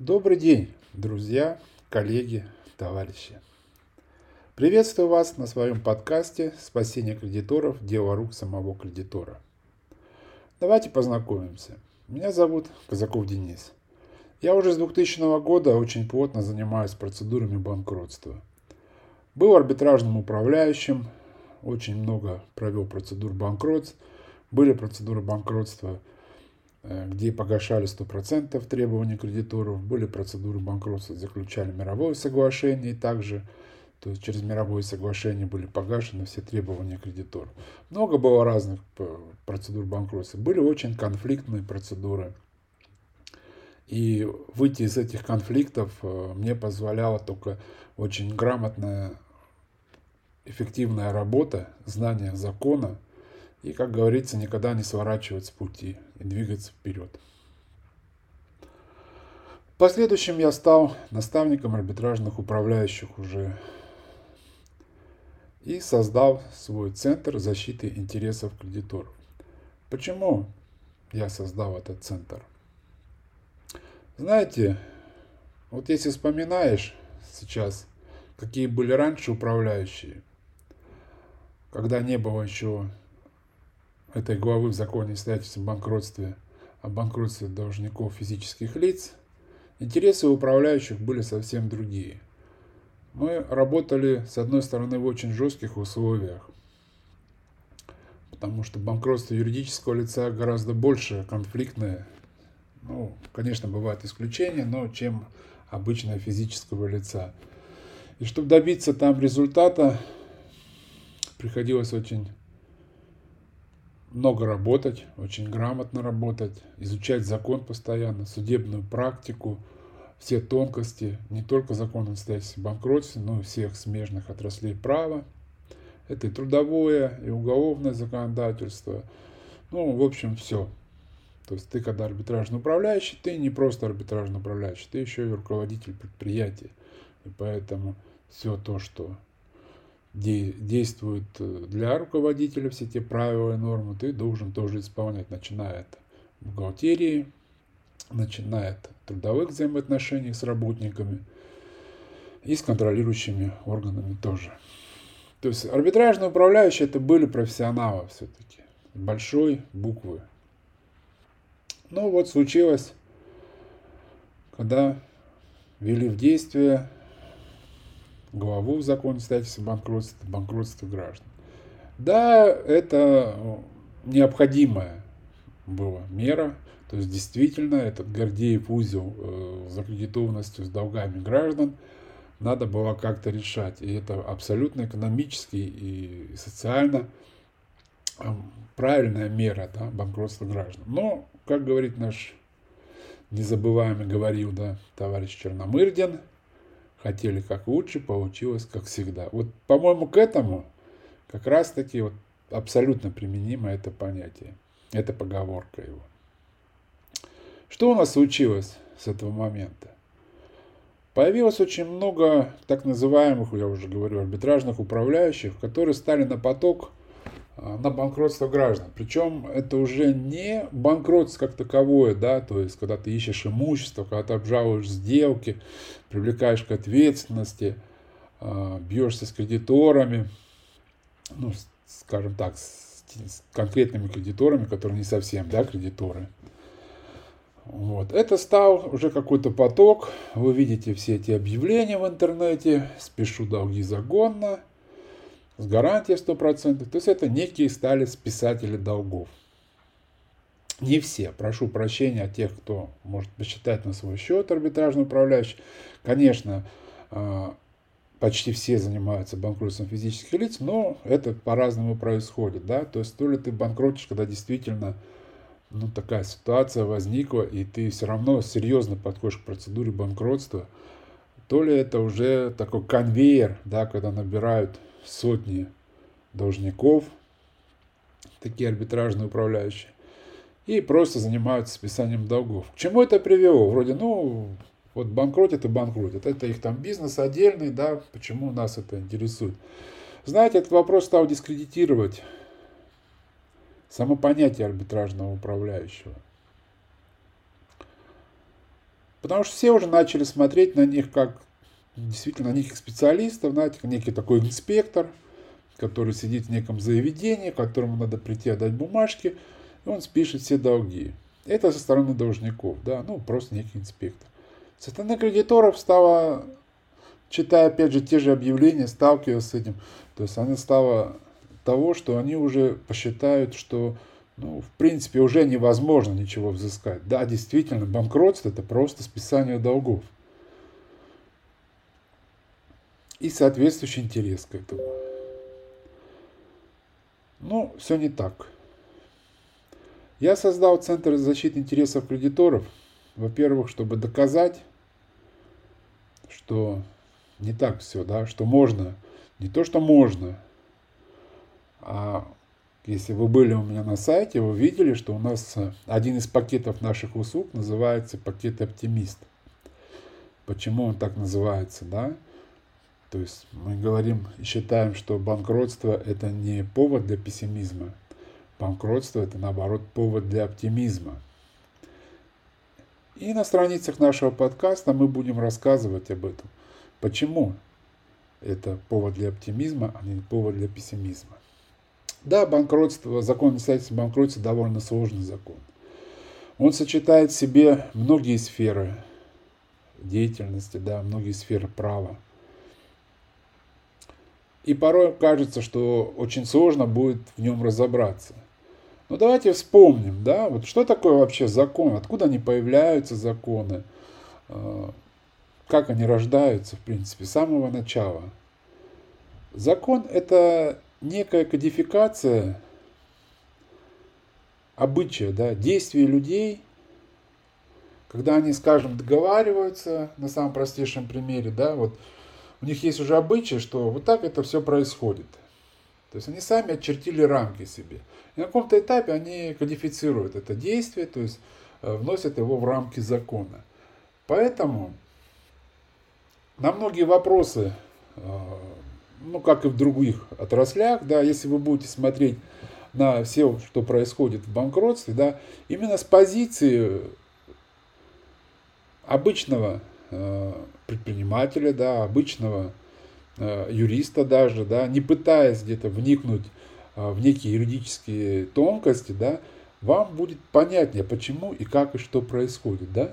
Добрый день, друзья, коллеги, товарищи. Приветствую вас на своем подкасте «Спасение кредиторов. Дело рук самого кредитора». Давайте познакомимся. Меня зовут Казаков Денис. Я уже с 2000 года очень плотно занимаюсь процедурами банкротства. Был арбитражным управляющим, очень много провел процедур банкротств. Были процедуры банкротства, где погашали 100% требований кредиторов. Были процедуры банкротства, заключали мировое соглашение и также то есть через мировое соглашение были погашены все требования кредиторов. Много было разных э, процедур банкротства. Были очень конфликтные процедуры. И выйти из этих конфликтов э, мне позволяла только очень грамотная, эффективная работа, знание закона и, как говорится, никогда не сворачивать с пути и двигаться вперед. В последующем я стал наставником арбитражных управляющих уже и создал свой центр защиты интересов кредиторов. Почему я создал этот центр? Знаете, вот если вспоминаешь сейчас, какие были раньше управляющие, когда не было еще этой главы в законе о свидетельстве банкротстве, о банкротстве должников физических лиц, интересы управляющих были совсем другие – мы работали, с одной стороны, в очень жестких условиях, потому что банкротство юридического лица гораздо больше конфликтное. Ну, конечно, бывают исключения, но чем обычное физического лица. И чтобы добиться там результата, приходилось очень много работать, очень грамотно работать, изучать закон постоянно, судебную практику – все тонкости не только закона о свидетельстве банкротстве, но и всех смежных отраслей права. Это и трудовое, и уголовное законодательство. Ну, в общем, все. То есть ты, когда арбитражный управляющий, ты не просто арбитражный управляющий, ты еще и руководитель предприятия. И поэтому все то, что действует э, для руководителя, все те правила и нормы, ты должен тоже исполнять, начиная от бухгалтерии, начиная от трудовых взаимоотношений с работниками и с контролирующими органами тоже. То есть арбитражные управляющие это были профессионалы все-таки, большой буквы. Ну вот случилось, когда ввели в действие главу в законе статуса банкротства, банкротства граждан. Да, это необходимая была мера, то есть действительно этот Гордеев узел э, с закредитованностью, с долгами граждан надо было как-то решать. И это абсолютно экономически и социально правильная мера да, банкротства граждан. Но, как говорит наш незабываемый говорил да, товарищ Черномырдин, хотели как лучше, получилось как всегда. Вот, по-моему, к этому как раз-таки вот абсолютно применимо это понятие, эта поговорка его. Что у нас случилось с этого момента? Появилось очень много так называемых, я уже говорю, арбитражных управляющих, которые стали на поток на банкротство граждан. Причем это уже не банкротство как таковое, да, то есть когда ты ищешь имущество, когда ты обжалуешь сделки, привлекаешь к ответственности, а, бьешься с кредиторами, ну, скажем так, с конкретными кредиторами, которые не совсем, да, кредиторы, вот. Это стал уже какой-то поток. Вы видите все эти объявления в интернете. Спешу долги загонно. С гарантией 100%. То есть это некие стали списатели долгов. Не все. Прошу прощения от тех, кто может посчитать на свой счет арбитражный управляющий. Конечно, а, почти все занимаются банкротством физических лиц, но это по-разному происходит. Да? То есть то ли ты банкротишь, когда действительно ну, такая ситуация возникла, и ты все равно серьезно подходишь к процедуре банкротства, то ли это уже такой конвейер, да, когда набирают сотни должников, такие арбитражные управляющие, и просто занимаются списанием долгов. К чему это привело? Вроде, ну, вот банкротят и банкротят. Это их там бизнес отдельный, да, почему нас это интересует? Знаете, этот вопрос стал дискредитировать само понятие арбитражного управляющего. Потому что все уже начали смотреть на них как действительно неких специалистов, знаете, некий такой инспектор, который сидит в неком заведении, которому надо прийти отдать бумажки, и он спишет все долги. Это со стороны должников, да, ну просто некий инспектор. Со стороны кредиторов стало, читая опять же те же объявления, сталкиваясь с этим, то есть она стала того, что они уже посчитают, что ну, в принципе, уже невозможно ничего взыскать. Да, действительно, банкротство – это просто списание долгов. И соответствующий интерес к этому. Ну, все не так. Я создал Центр защиты интересов кредиторов, во-первых, чтобы доказать, что не так все, да, что можно, не то, что можно, а если вы были у меня на сайте, вы видели, что у нас э, один из пакетов наших услуг называется пакет оптимист. Почему он так называется, да? То есть мы говорим и считаем, что банкротство это не повод для пессимизма. Банкротство это наоборот повод для оптимизма. И на страницах нашего подкаста мы будем рассказывать об этом. Почему это повод для оптимизма, а не повод для пессимизма. Да, банкротство, закон обязательства банкротства довольно сложный закон. Он сочетает в себе многие сферы деятельности, да, многие сферы права. И порой кажется, что очень сложно будет в нем разобраться. Но давайте вспомним, да, вот что такое вообще закон, откуда они появляются, законы, э, как они рождаются, в принципе, с самого начала. Закон – это некая кодификация обычая, да, действий людей, когда они, скажем, договариваются на самом простейшем примере, да, вот у них есть уже обычай, что вот так это все происходит. То есть они сами очертили рамки себе. И на каком-то этапе они кодифицируют это действие, то есть э, вносят его в рамки закона. Поэтому на многие вопросы э, ну, как и в других отраслях, да, если вы будете смотреть на все, что происходит в банкротстве, да, именно с позиции обычного предпринимателя, да, обычного э, юриста даже, да, не пытаясь где-то вникнуть э, в некие юридические тонкости, да, вам будет понятнее, почему и как и что происходит, да.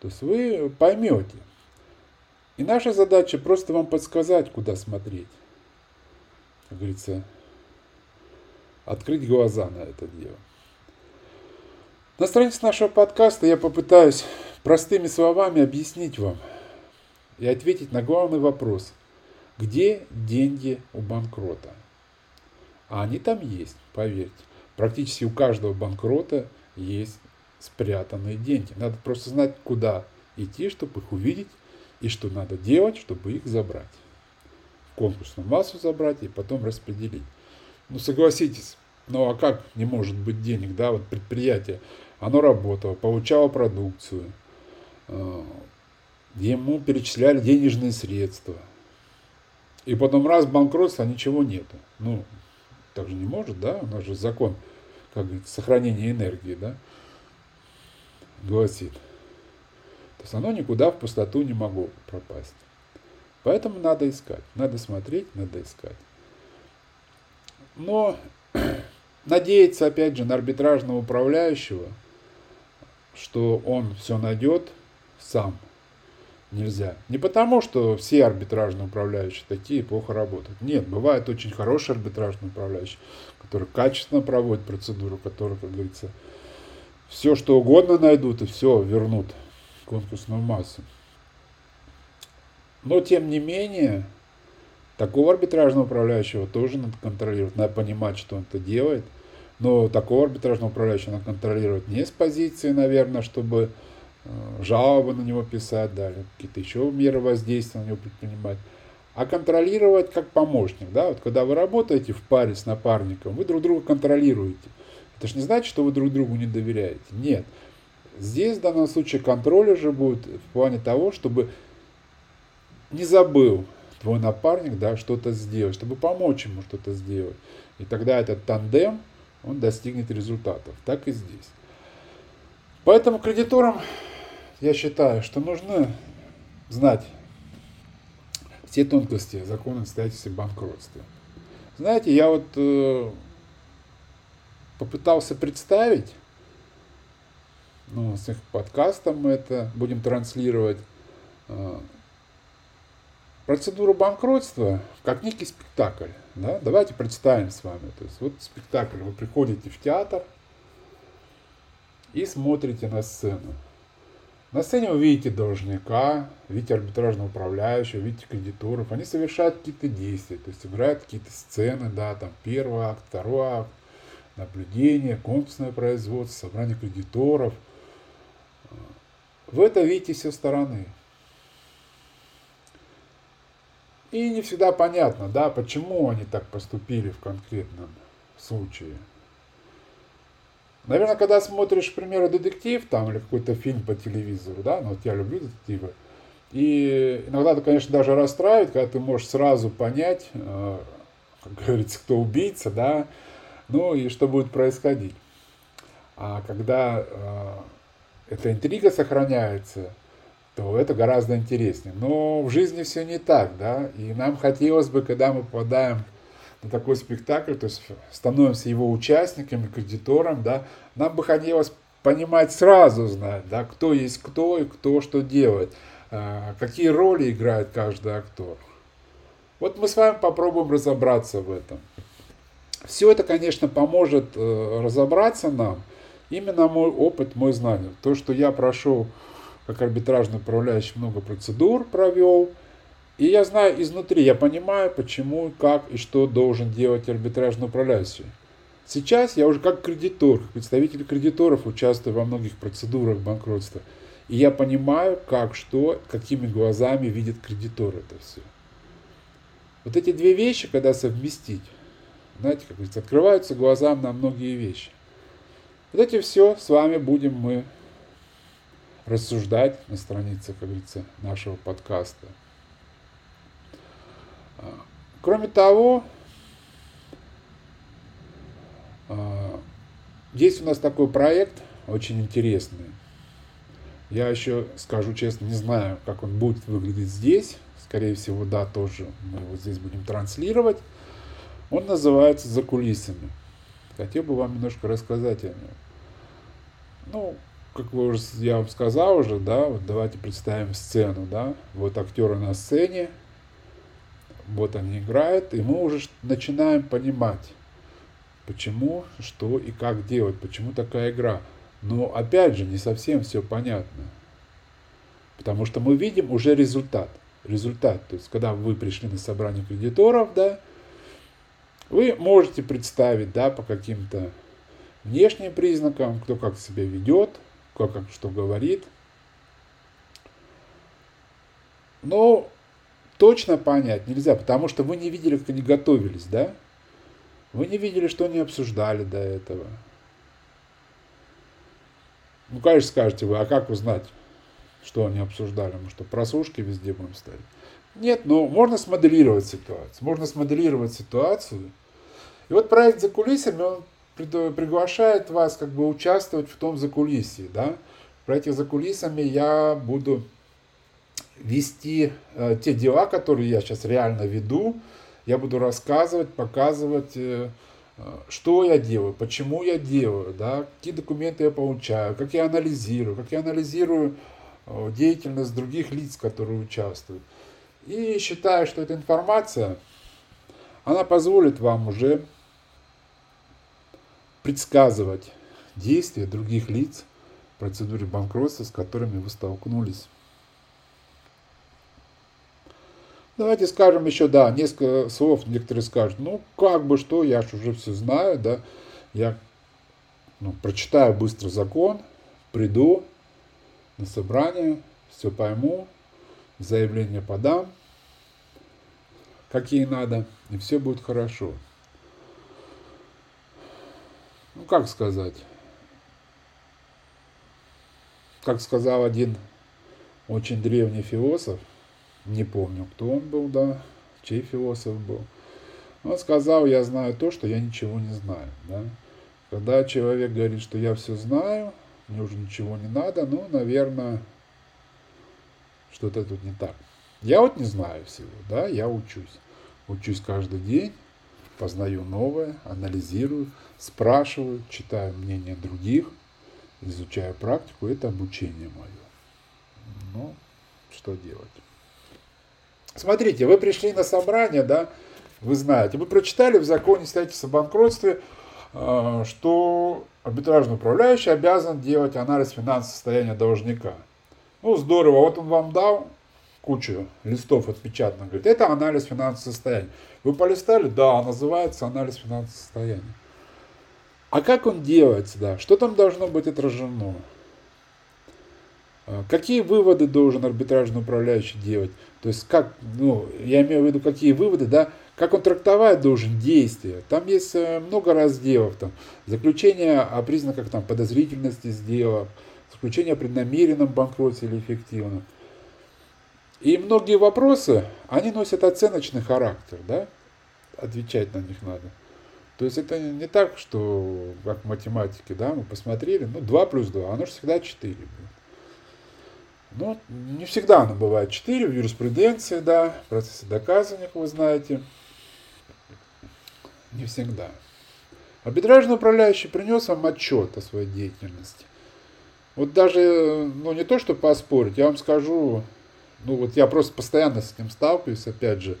То есть вы поймете. И наша задача просто вам подсказать, куда смотреть как говорится, открыть глаза на это дело. На странице нашего подкаста я попытаюсь простыми словами объяснить вам и ответить на главный вопрос. Где деньги у банкрота? А они там есть, поверьте. Практически у каждого банкрота есть спрятанные деньги. Надо просто знать, куда идти, чтобы их увидеть, и что надо делать, чтобы их забрать конкурсную массу забрать и потом распределить. Ну согласитесь, ну а как не может быть денег, да, вот предприятие, оно работало, получало продукцию, ему перечисляли денежные средства. И потом раз банкротство, а ничего нету. Ну, так же не может, да, у нас же закон, как говорится, сохранения энергии, да, гласит. То есть оно никуда в пустоту не могло пропасть. Поэтому надо искать, надо смотреть, надо искать. Но надеяться, опять же, на арбитражного управляющего, что он все найдет сам, нельзя. Не потому, что все арбитражные управляющие такие плохо работают. Нет, бывает очень хороший арбитражный управляющий, который качественно проводит процедуру, который, как говорится, все что угодно найдут и все вернут конкурсную массу. Но, тем не менее, такого арбитражного управляющего тоже надо контролировать. Надо понимать, что он это делает. Но такого арбитражного управляющего надо контролировать не с позиции, наверное, чтобы жалобы на него писать, да, какие-то еще меры воздействия на него предпринимать, а контролировать как помощник. Да? Вот когда вы работаете в паре с напарником, вы друг друга контролируете. Это же не значит, что вы друг другу не доверяете. Нет. Здесь в данном случае контроль уже будет в плане того, чтобы не забыл твой напарник, да, что-то сделать, чтобы помочь ему что-то сделать. И тогда этот тандем, он достигнет результатов. Так и здесь. Поэтому кредиторам я считаю, что нужно знать все тонкости закона обстоятельств банкротства. Знаете, я вот э, попытался представить, ну, с их подкастом мы это будем транслировать, э, процедуру банкротства как некий спектакль. Да? Давайте представим с вами. То есть вот спектакль. Вы приходите в театр и смотрите на сцену. На сцене вы видите должника, видите арбитражного управляющего, видите кредиторов. Они совершают какие-то действия, то есть играют какие-то сцены, да, там первый акт, второй акт, наблюдение, конкурсное производство, собрание кредиторов. Вы это видите со стороны. И не всегда понятно, да, почему они так поступили в конкретном случае. Наверное, когда смотришь, к примеру, детектив там или какой-то фильм по телевизору, да, ну вот я люблю детективы, и иногда это, конечно, даже расстраивает, когда ты можешь сразу понять, э, как говорится, кто убийца, да, ну и что будет происходить. А когда э, эта интрига сохраняется, то это гораздо интереснее. Но в жизни все не так, да, и нам хотелось бы, когда мы попадаем на такой спектакль, то есть становимся его участниками, кредитором, да, нам бы хотелось понимать сразу, знать, да, кто есть кто и кто что делает, а, какие роли играет каждый актер. Вот мы с вами попробуем разобраться в этом. Все это, конечно, поможет э, разобраться нам. Именно мой опыт, мой знание. То, что я прошел как арбитражный управляющий много процедур провел. И я знаю изнутри, я понимаю, почему, как и что должен делать арбитражный управляющий. Сейчас я уже как кредитор, как представитель кредиторов участвую во многих процедурах банкротства. И я понимаю, как, что, какими глазами видит кредитор это все. Вот эти две вещи, когда совместить, знаете, как говорится, открываются глазам на многие вещи. Вот эти все с вами будем мы рассуждать на странице, как говорится, нашего подкаста. Кроме того, а, есть у нас такой проект, очень интересный. Я еще, скажу честно, не знаю, как он будет выглядеть здесь. Скорее всего, да, тоже мы его здесь будем транслировать. Он называется «За кулисами». Хотел бы вам немножко рассказать о нем. Ну, как вы уже, я вам сказал уже, да, вот давайте представим сцену, да, вот актеры на сцене, вот они играют, и мы уже начинаем понимать, почему, что и как делать, почему такая игра. Но опять же, не совсем все понятно. Потому что мы видим уже результат. Результат, то есть когда вы пришли на собрание кредиторов, да, вы можете представить, да, по каким-то внешним признакам, кто как себя ведет, кто как что говорит. Но точно понять нельзя, потому что вы не видели, как они готовились, да? Вы не видели, что они обсуждали до этого. Ну, конечно, скажете вы, а как узнать, что они обсуждали? Мы что, просушки везде будем ставить? Нет, но можно смоделировать ситуацию. Можно смоделировать ситуацию. И вот проект за кулисами, он приглашает вас как бы участвовать в том закулисье, да. Про эти закулисами я буду вести э, те дела, которые я сейчас реально веду. Я буду рассказывать, показывать, э, э, что я делаю, почему я делаю, да, какие документы я получаю, как я анализирую, как я анализирую э, деятельность других лиц, которые участвуют. И считаю, что эта информация, она позволит вам уже предсказывать действия других лиц в процедуре банкротства, с которыми вы столкнулись. Давайте скажем еще, да, несколько слов. Некоторые скажут, ну, как бы что, я же уже все знаю, да. Я ну, прочитаю быстро закон, приду на собрание, все пойму, заявление подам, какие надо, и все будет хорошо ну как сказать, как сказал один очень древний философ, не помню, кто он был, да, чей философ был, он сказал, я знаю то, что я ничего не знаю, да. Когда человек говорит, что я все знаю, мне уже ничего не надо, ну, наверное, что-то тут не так. Я вот не знаю всего, да, я учусь. Учусь каждый день, познаю новое, анализирую, спрашиваю, читаю мнение других, изучаю практику, это обучение мое. Ну, что делать? Смотрите, вы пришли на собрание, да, вы знаете, вы прочитали в законе строительства о банкротстве, э, что арбитражный управляющий обязан делать анализ финансового состояния должника. Ну, здорово, вот он вам дал кучу листов отпечатанных, говорит, это анализ финансового состояния. Вы полистали? Да, называется анализ финансового состояния. А как он делается, да? Что там должно быть отражено? А, какие выводы должен арбитражный управляющий делать? То есть как, ну, я имею в виду, какие выводы, да, как он трактовать должен действия. Там есть э, много разделов, там, заключение о признаках там, подозрительности сделок, заключение о преднамеренном банкротстве или эффективном. И многие вопросы, они носят оценочный характер, да, отвечать на них надо. То есть это не так, что как в математике, да, мы посмотрели, ну 2 плюс 2, оно же всегда 4 будет. Ну, не всегда оно бывает 4 в юриспруденции, да, в процессе доказывания, вы знаете. Не всегда. Арбитражный управляющий принес вам отчет о своей деятельности. Вот даже, ну не то, что поспорить, я вам скажу, ну вот я просто постоянно с этим сталкиваюсь, опять же,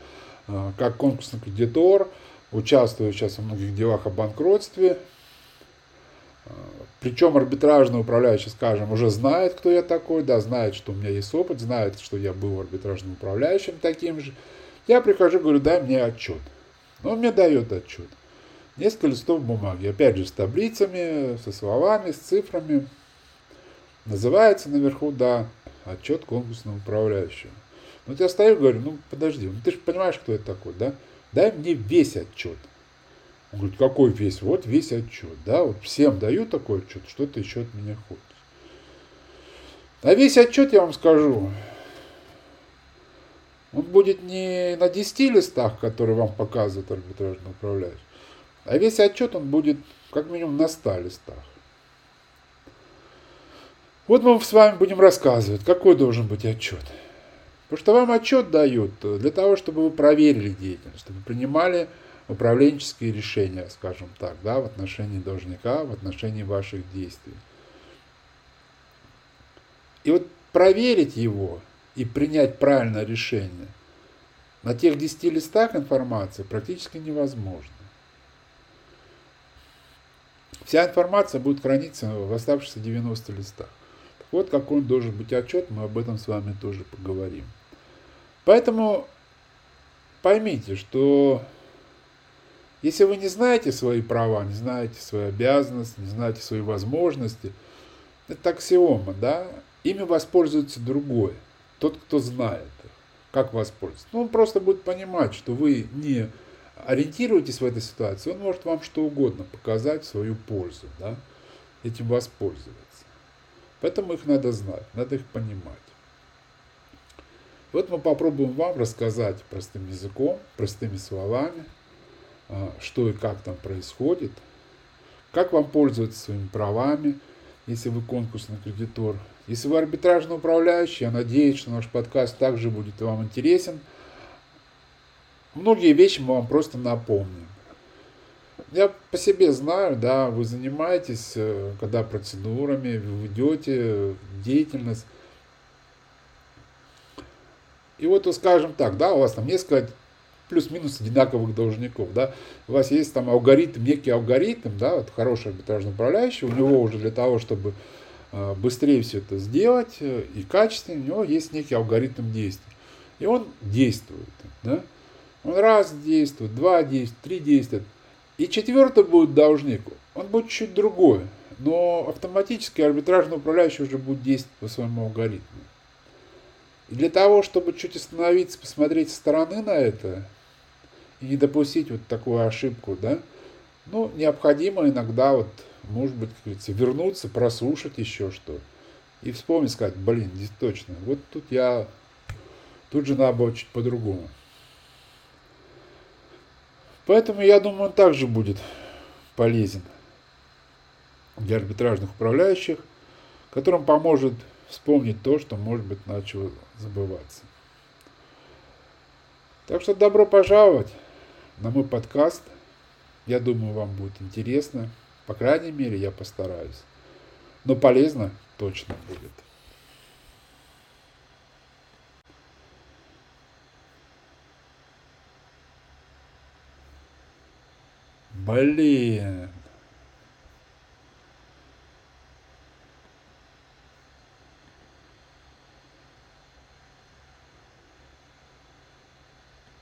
а, как конкурсный кредитор, участвую сейчас во многих делах о банкротстве, причем арбитражный управляющий, скажем, уже знает, кто я такой, да, знает, что у меня есть опыт, знает, что я был арбитражным управляющим таким же. Я прихожу, говорю, дай мне отчет. Он мне дает отчет. Несколько листов бумаги, опять же, с таблицами, со словами, с цифрами. Называется наверху, да, отчет конкурсного управляющего. Вот я стою и говорю, ну подожди, ну ты же понимаешь, кто я такой, да? Дай мне весь отчет. Он говорит, какой весь? Вот весь отчет. Да, вот всем даю такой отчет, что ты еще от меня хочешь. А весь отчет, я вам скажу, он будет не на 10 листах, которые вам показывает арбитражный управляющий, а весь отчет он будет как минимум на 100 листах. Вот мы с вами будем рассказывать, какой должен быть отчет. Потому что вам отчет дают для того, чтобы вы проверили деятельность, чтобы принимали управленческие решения, скажем так, да, в отношении должника, в отношении ваших действий. И вот проверить его и принять правильное решение на тех 10 листах информации практически невозможно. Вся информация будет храниться в оставшихся 90 листах. Так вот, какой он должен быть отчет, мы об этом с вами тоже поговорим. Поэтому поймите, что если вы не знаете свои права, не знаете свои обязанности, не знаете свои возможности, это аксиома, да? Ими воспользуется другой, тот, кто знает Как воспользоваться? Ну, он просто будет понимать, что вы не ориентируетесь в этой ситуации, он может вам что угодно показать в свою пользу, да? Этим воспользоваться. Поэтому их надо знать, надо их понимать. Вот мы попробуем вам рассказать простым языком, простыми словами – что и как там происходит, как вам пользоваться своими правами, если вы конкурсный кредитор. Если вы арбитражный управляющий, я надеюсь, что наш подкаст также будет вам интересен. Многие вещи мы вам просто напомним. Я по себе знаю, да, вы занимаетесь, э, когда процедурами, вы ведете деятельность. И вот, скажем так, да, у вас там несколько плюс-минус одинаковых должников, да, у вас есть там алгоритм, некий алгоритм, да, вот хороший арбитражный управляющий, у него уже для того, чтобы э, быстрее все это сделать э, и качественнее, у него есть некий алгоритм действий. И он действует, да, он раз действует, два действует, три действует, и четвертый будет должник, он будет чуть другой, но автоматически арбитражный управляющий уже будет действовать по своему алгоритму. И для того, чтобы чуть остановиться, посмотреть со стороны на это, и не допустить вот такую ошибку, да, ну, необходимо иногда вот, может быть, как говорится, вернуться, прослушать еще что и вспомнить, сказать, блин, здесь точно, вот тут я, тут же надо было чуть по-другому. Поэтому я думаю, он также будет полезен для арбитражных управляющих, которым поможет вспомнить то, что, может быть, начало забываться. Так что добро пожаловать на мой подкаст. Я думаю, вам будет интересно. По крайней мере, я постараюсь. Но полезно точно будет. Блин,